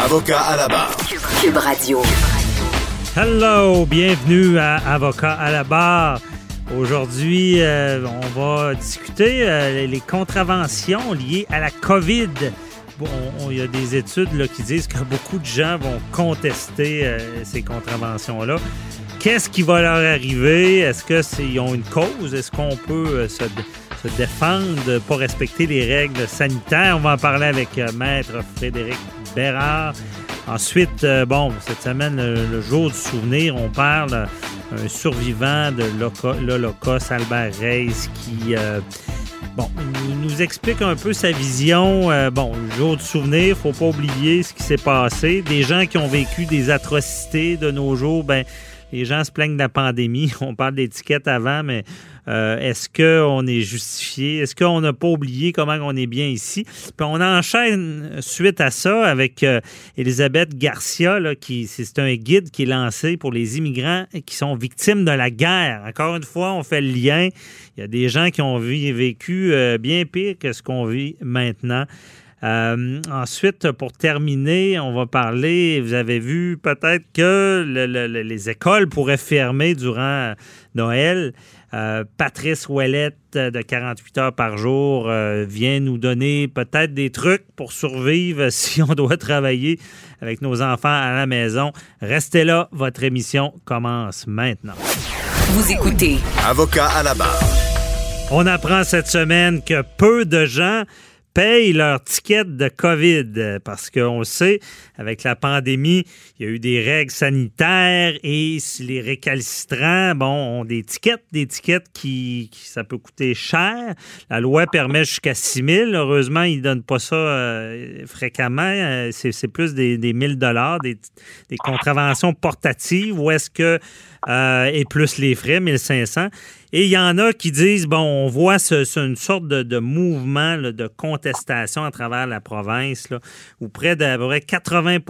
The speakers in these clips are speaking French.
Avocat à la barre. Cube Radio. Hello, bienvenue à Avocat à la barre. Aujourd'hui, euh, on va discuter euh, les contraventions liées à la COVID. Bon, il y a des études là, qui disent que beaucoup de gens vont contester euh, ces contraventions-là. Qu'est-ce qui va leur arriver? Est-ce qu'ils ont une cause? Est-ce qu'on peut se, se, défendre pour respecter les règles sanitaires? On va en parler avec Maître Frédéric Bérard. Ensuite, bon, cette semaine, le, jour du souvenir, on parle un survivant de l'Holocauste, Albert Reyes, qui bon, nous, explique un peu sa vision. bon, le jour du souvenir, faut pas oublier ce qui s'est passé. Des gens qui ont vécu des atrocités de nos jours, ben les gens se plaignent de la pandémie. On parle d'étiquette avant, mais euh, est-ce qu'on est justifié? Est-ce qu'on n'a pas oublié comment on est bien ici? Puis on enchaîne suite à ça avec euh, Elisabeth Garcia, qui c'est un guide qui est lancé pour les immigrants qui sont victimes de la guerre. Encore une fois, on fait le lien. Il y a des gens qui ont vécu euh, bien pire que ce qu'on vit maintenant. Euh, ensuite, pour terminer, on va parler, vous avez vu peut-être que les écoles pourraient fermer durant Noël. Euh, Patrice Ouellette de 48 heures par jour euh, vient nous donner peut-être des trucs pour survivre si on doit travailler avec nos enfants à la maison. Restez là, votre émission commence maintenant. Vous écoutez. Avocat à la barre. On apprend cette semaine que peu de gens payent leur ticket de COVID parce qu'on sait, avec la pandémie, il y a eu des règles sanitaires et les récalcitrants, bon, ont des tickets, des tickets qui, ça peut coûter cher. La loi permet jusqu'à 6 000. Heureusement, ils ne donnent pas ça euh, fréquemment. Euh, c'est plus des, des 1000 dollars, des, des contraventions portatives ou est-ce que, euh, et plus les frais, 1500. Et il y en a qui disent, bon, on voit une sorte de, mouvement de contestation à travers la province, où près d'à peu près 80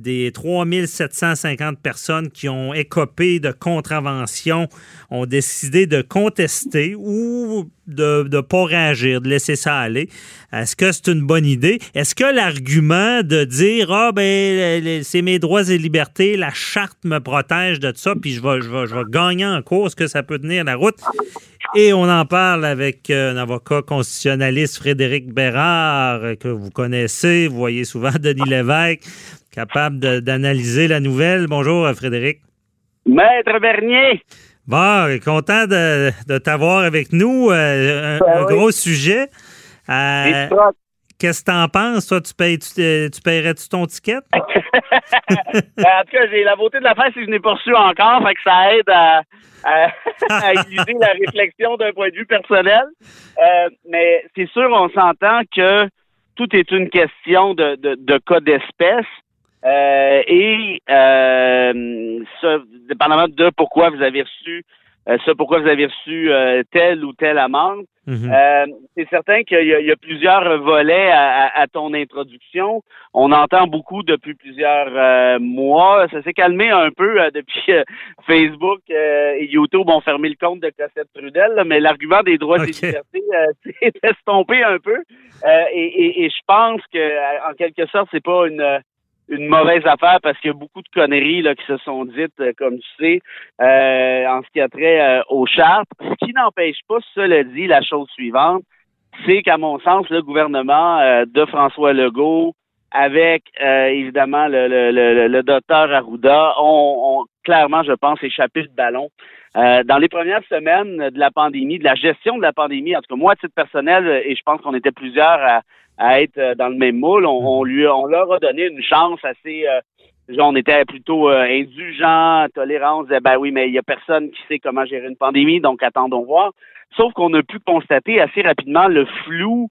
des 3750 personnes qui ont écopé de contraventions ont décidé de contester ou de ne pas réagir, de laisser ça aller. Est-ce que c'est une bonne idée? Est-ce que l'argument de dire Ah, ben, c'est mes droits et libertés, la charte me protège de ça, puis je vais, je vais, je vais gagner en cours, est-ce que ça peut tenir la route? Et on en parle avec euh, un avocat constitutionnaliste, Frédéric Bérard, que vous connaissez, vous voyez souvent Denis Lévesque capable d'analyser la nouvelle. Bonjour, euh, Frédéric. Maître Bernier. Bon, content de, t'avoir avec nous. Euh, un, ben gros sujet. Euh, qu'est-ce que tu en penses? Toi, tu, payes, tu, paierais-tu ton ticket? Ben, en tout cas, j'ai la beauté de la fête, si je n'ai pas reçu encore, fait que ça aide à, à, la réflexion d'un point de vue personnel. mais c'est sûr, on s'entend que tout est une question de, de, cas d'espèce. Euh, et euh, ça, dépendamment de pourquoi vous avez reçu euh, ça, pourquoi vous avez reçu euh, telle ou telle amende? Euh, c'est certain qu'il y, a plusieurs volets à, ton introduction. On entend beaucoup depuis plusieurs mois. Ça s'est calmé un peu depuis Facebook et YouTube ont fermé le compte de Cossette Trudel, mais l'argument des droits et des libertés s'est estompé un peu. et, et, je pense que, en quelque sorte, c'est pas une une mauvaise affaire parce qu'il y a beaucoup de conneries là, qui se sont dites, euh, comme tu sais, euh, en ce qui a trait euh, aux chartes. Ce qui n'empêche pas, cela dit, la chose suivante, c'est qu'à mon sens, le gouvernement de François Legault, avec évidemment le, le, le, le, docteur Arruda, ont, clairement, je pense, échappé le ballon. dans les premières semaines de la pandémie, de la gestion de la pandémie, en tout cas moi, à titre personnel, et je pense qu'on était plusieurs à, à être euh, dans le même moule. On, lui, on leur a donné une chance assez. Euh, on était plutôt euh. On disait, ben oui, mais il y a personne qui sait comment gérer une pandémie, donc attendons voir. Sauf qu'on a pu constater assez rapidement le flou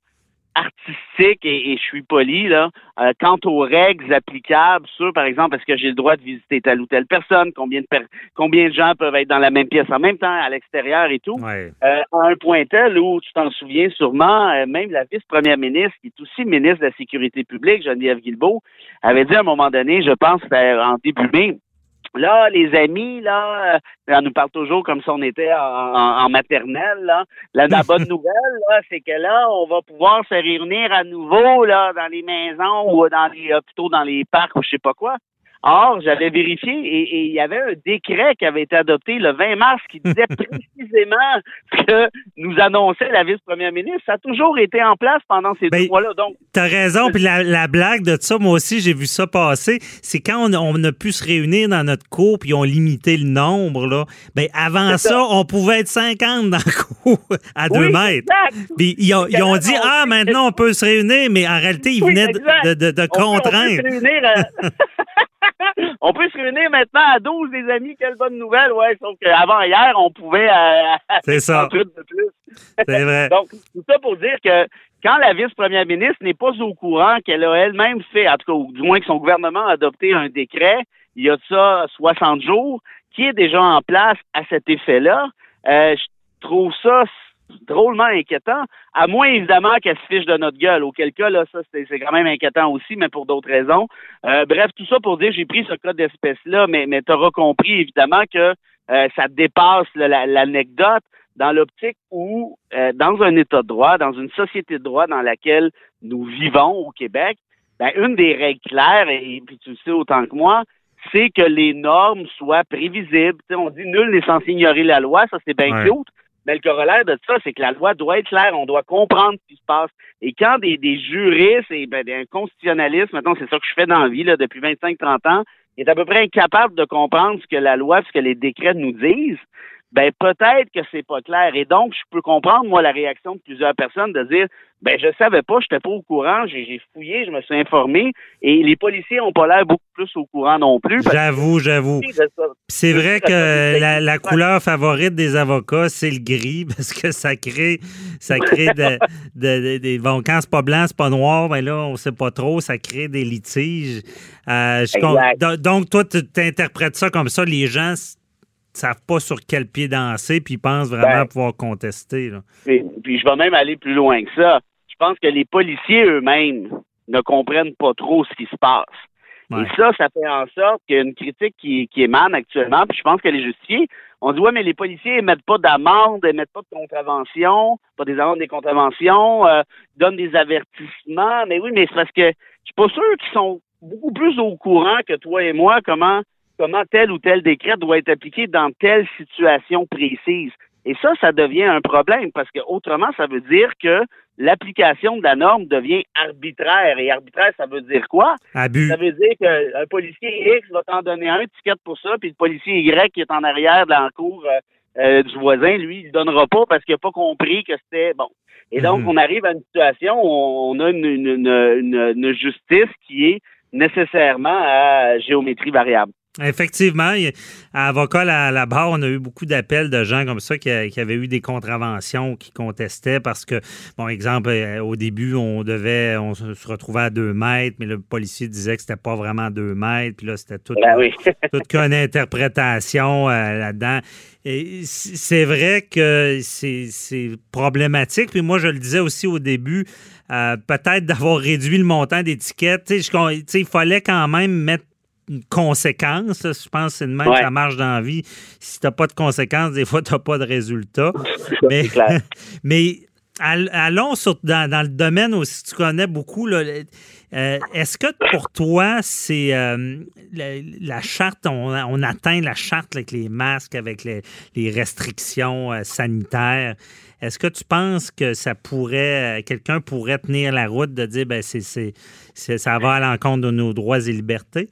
artistique et, je suis poli là. Euh, quant aux règles applicables sur, par exemple, est-ce que j'ai le droit de visiter telle ou telle personne, combien de combien de gens peuvent être dans la même pièce en même temps à l'extérieur et tout? Ouais. Euh, à un point tel où tu t'en souviens sûrement, euh, même la vice-première ministre, qui est aussi ministre de la Sécurité publique, Geneviève Guilbeault, avait dit à un moment donné, je pense en début mai, Là, les amis, là, euh, on nous parle toujours comme si on était en, maternelle. Là. La, bonne nouvelle, là, c'est que là, on va pouvoir se réunir à nouveau là dans les maisons ou dans les hôpitaux, dans les parcs ou je sais pas quoi. Or, j'avais vérifié et, il y avait un décret qui avait été adopté le 20 mars qui disait précisément ce que nous annonçait la vice-première ministre. Ça a toujours été en place pendant ces deux ben, mois-là. Donc, t'as raison. Puis la, blague de ça, moi aussi, j'ai vu ça passer. C'est quand on, a pu se réunir dans notre cour puis on limité le nombre. Là. Ben, avant ça, on pouvait être 50 dans le cours à deux mètres. Puis ils ont, dit ah maintenant on peut se réunir, mais en réalité ils venaient de, de, de, contraindre. on peut se réunir maintenant à 12, les amis. Quelle bonne nouvelle, ouais. Sauf qu'avant hier, on pouvait. Euh, C'est ça. de plus. C'est vrai. Donc, tout ça pour dire que quand la vice-première ministre n'est pas au courant qu'elle a elle-même fait, en tout cas, ou du moins que son gouvernement a adopté un décret, il y a de ça 60 jours, qui est déjà en place à cet effet-là, euh, je trouve ça drôlement inquiétant, à moins évidemment qu'elle se fiche de notre gueule, auquel cas, là, ça, c'est quand même inquiétant aussi, mais pour d'autres raisons. Euh, bref, tout ça pour dire, j'ai pris ce cas d'espèce-là, mais, mais tu auras compris évidemment que euh, ça dépasse l'anecdote dans l'optique où, euh, dans un État de droit, dans une société de droit dans laquelle nous vivons au Québec, ben, une des règles claires, et, puis tu le sais autant que moi, c'est que les normes soient prévisibles. on dit nul n'est censé ignorer la loi, ça c'est bien cute, mais le corollaire de ça, c'est que la loi doit être claire, on doit comprendre ce qui se passe. Et quand des, des juristes et ben, un constitutionnaliste, maintenant c'est ça que je fais dans la vie là, depuis 25-30 ans, est à peu près incapable de comprendre ce que la loi, ce que les décrets nous disent, ben peut-être que c'est pas clair. Et donc, je peux comprendre, moi, la réaction de plusieurs personnes de dire ben je savais pas, j'étais pas au courant, j'ai fouillé, je me suis informé, et les policiers ont pas l'air beaucoup plus au courant non plus. J'avoue, j'avoue. C'est vrai que la, couleur favorite des avocats, c'est le gris, parce que ça crée, ça crée des bon, quand c'est pas blanc, c'est pas noir, ben là, on sait pas trop, ça crée des litiges. Euh, donc, toi, tu interprètes ça comme ça, les gens savent pas sur quel pied danser, puis ils pensent vraiment ben, pouvoir contester. Puis, je vais même aller plus loin que ça. Je pense que les policiers eux-mêmes ne comprennent pas trop ce qui se passe. Et ça, ça fait en sorte qu'il y a une critique qui, qui émane actuellement, puis je pense qu'elle est justifiée. On dit, ouais, mais les policiers émettent pas d'amende, émettent pas de contravention, pas des amendes, des contraventions, euh, donnent des avertissements. Mais oui, mais c'est parce que je suis pas sûr qu'ils sont beaucoup plus au courant que toi et moi comment comment tel ou tel décret doit être appliqué dans telle situation précise. Et ça, ça devient un problème parce que autrement, ça veut dire que l'application de la norme devient arbitraire. Et arbitraire, ça veut dire quoi? Abus. Ça veut dire qu'un policier X va t'en donner un ticket pour ça, puis le policier Y qui est en arrière la cour euh, euh, du voisin, lui, il ne donnera pas parce qu'il n'a pas compris que c'était bon. Et donc, mhm. on arrive à une situation où on a une, une justice qui est nécessairement à géométrie variable. Effectivement, à avocat à la barre, on a eu beaucoup d'appels de gens comme ça qui, avaient eu des contraventions, qui contestaient parce que, bon, exemple, euh, au début, on devait, on se retrouvait à deux mètres, mais le policier disait que c'était pas vraiment deux mètres, puis là, c'était tout, ben toute qu'une interprétation euh, là-dedans. Et c'est vrai que c'est problématique. Puis moi, je le disais aussi au début, euh, peut-être d'avoir réduit le montant d'étiquettes. Il fallait quand même mettre une conséquence. Je pense que c'est de même que ça marche dans la vie. Si tu n'as pas de conséquences, des fois, tu n'as pas de résultat. mais, mais allons dans, le domaine aussi, tu connais beaucoup. Euh, est-ce que pour toi, c'est euh, la, charte, on, atteint la charte avec les masques, avec les, restrictions euh, sanitaires? Est-ce que tu penses que ça pourrait, quelqu'un pourrait tenir la route de dire, ben c'est, ça va à l'encontre de nos droits et libertés?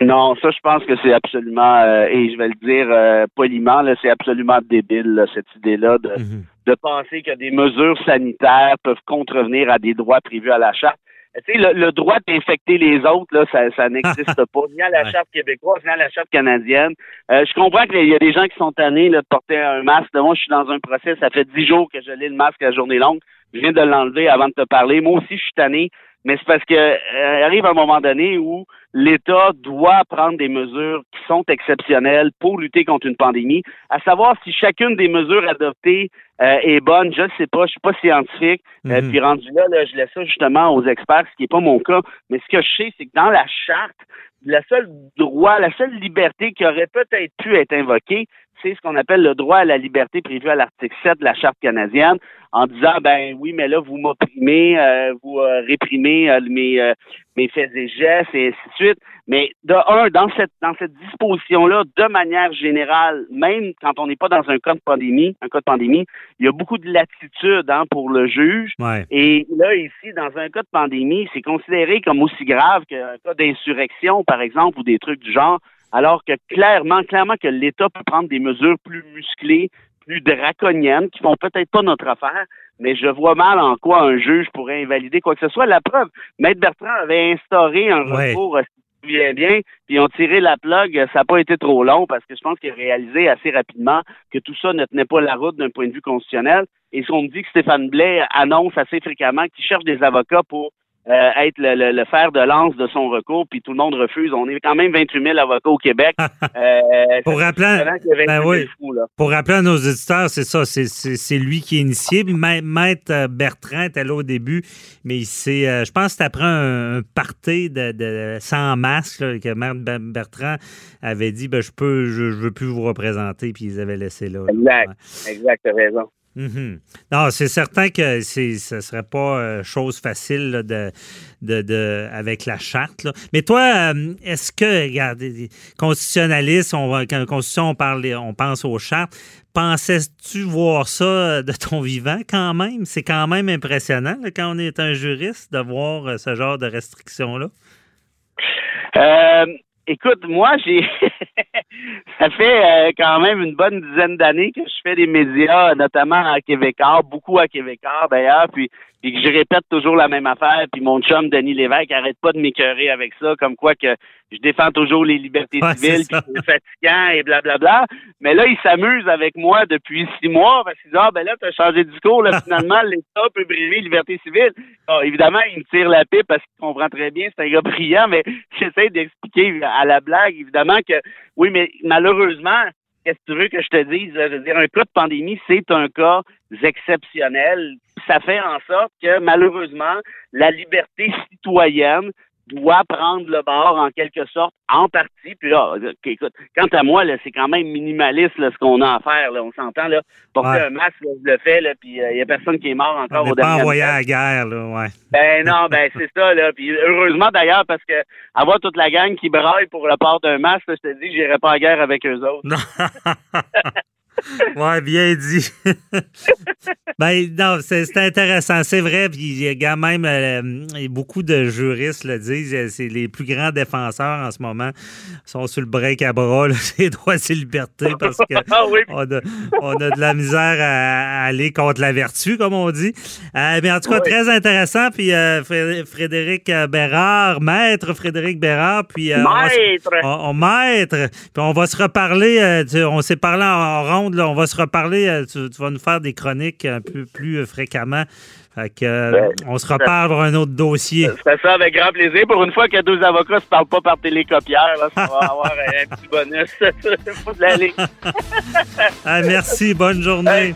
Non, ça, je pense que c'est absolument, euh, et je vais le dire euh, poliment, c'est absolument débile, cette idée-là de, mhm. de penser que des mesures sanitaires peuvent contrevenir à des droits prévus à la charte. Tu sais, le, droit d'infecter les autres, là, ça, ça n'existe pas, ni à la charte québécoise, ni à la charte canadienne. Euh, je comprends qu'il y a des gens qui sont tannés de porter un masque. Moi, je suis dans un procès, ça fait dix jours que je lis le masque à la journée longue. je viens de l'enlever avant de te parler. Moi aussi, je suis tanné mais c'est parce que euh, arrive un moment donné où l'État doit prendre des mesures qui sont exceptionnelles pour lutter contre une pandémie. À savoir si chacune des mesures adoptées euh, est bonne, je ne sais pas, je suis pas scientifique. Euh, mhm. puis rendu là, là, je laisse ça justement aux experts, ce qui n'est pas mon cas. Mais ce que je sais, c'est que dans la charte, la seule droit, la seule liberté qui aurait peut-être pu être invoquée, c'est ce qu'on appelle le droit à la liberté prévu à l'article 7 de la Charte canadienne, en disant ben oui, mais là, vous m'opprimez, euh, vous euh, réprimez euh, mes, mes faits et gestes, et ainsi de suite. Mais de un, dans cette dans cette disposition-là, de manière générale, même quand on n'est pas dans un cas de pandémie, un cas de pandémie, il y a beaucoup de latitude hein, pour le juge. Et là, ici, dans un cas de pandémie, c'est considéré comme aussi grave qu'un cas d'insurrection, par exemple, ou des trucs du genre alors que clairement, clairement que l'État peut prendre des mesures plus musclées, plus draconiennes, qui font peut-être pas notre affaire, mais je vois mal en quoi un juge pourrait invalider quoi que ce soit. La preuve, Maître Bertrand avait instauré un recours, si tu te souviens bien, puis ils ont tiré la plug, ça n'a pas été trop long parce que je pense qu'il a réalisé assez rapidement que tout ça ne tenait pas la route d'un point de vue constitutionnel. Et ce qu'on me dit que Stéphane Blais annonce assez fréquemment qu'il cherche des avocats pour euh, être le, le, fer de lance de son recours, puis tout le monde refuse. On est quand même 28 000 avocats au Québec. euh, pour, rappeler, ben oui, pour rappeler à nos auditeurs, c'est ça, c'est lui qui est initié. Maître Bertrand était là au début, mais c'est, euh, je pense que c'est après un, party de, de, sans masque que Maître Bertrand avait dit ben, je peux, je, veux plus vous représenter, puis ils avaient laissé là. Exact, exact, raison. Mhm. Non, c'est certain que ce ne serait pas euh, chose facile de, de, avec la charte. Mais toi, euh, est-ce que, regarde, constitutionnaliste, on quand Constitution, on, parle, on pense aux chartes, pensais-tu voir ça euh, de ton vivant quand même? C'est quand même impressionnant quand on est un juriste de voir ce genre de restrictions-là. Écoute, moi, j'ai ça fait euh, quand même une bonne dizaine d'années que je fais des médias, notamment à Québécois, beaucoup à Québécois d'ailleurs, puis puis que je répète toujours la même affaire, puis mon chum Denis Lévesque arrête pas de m'écœurer avec ça, comme quoi que je défends toujours les libertés civiles, puis c'est fatigant et blablabla. Mais là, il s'amuse avec moi depuis six mois, parce qu'il dit Ah ben là, t'as changé de discours, là, finalement, l'État peut briser les libertés civiles. évidemment, il me tire la pipe parce qu'il comprend très bien, c'est un gars brillant, mais j'essaie d'expliquer à la blague, évidemment, que oui, mais malheureusement, qu'est-ce que tu veux que je te dise? Je veux dire, un cas de pandémie, c'est un cas exceptionnel. Ça fait en sorte que, malheureusement, la liberté citoyenne doit prendre le bord en quelque sorte, en partie. Puis là, écoute, quant à moi, là, c'est quand même minimaliste ce qu'on a à faire. Là, on s'entend là. Porter un masque, je le fais, là, puis il euh, y a personne qui est mort encore on au pas envoyé à la guerre, là, ouais. Ben non, ben c'est ça, là. Puis heureusement d'ailleurs, parce que avoir toute la gang qui braille pour le port d'un masque, je te dis, j'irai pas à guerre avec eux autres. ouais, bien dit. ben, non, c'est intéressant. C'est vrai. Puis, il y a même euh, beaucoup de juristes le disent. Euh, c'est les plus grands défenseurs en ce moment sont sur le break à bras, c'est droits et libertés, parce qu'on ah a, on a de la misère à, aller contre la vertu, comme on dit. Euh, mais en tout cas, très intéressant. Puis, Frédéric Bérard, maître Frédéric Bérard. Puis, maître. On, maître. Puis, on va se reparler. on s'est parlé en ronde on va se reparler. Euh, tu, vas nous faire des chroniques un peu plus euh, fréquemment. Fait euh, ben, on se reparle pour un autre dossier. C'est ça, avec grand plaisir. Pour une fois que deux avocats ne se parlent pas par télécopière, ça va avoir un petit bonus. ah, merci, bonne journée.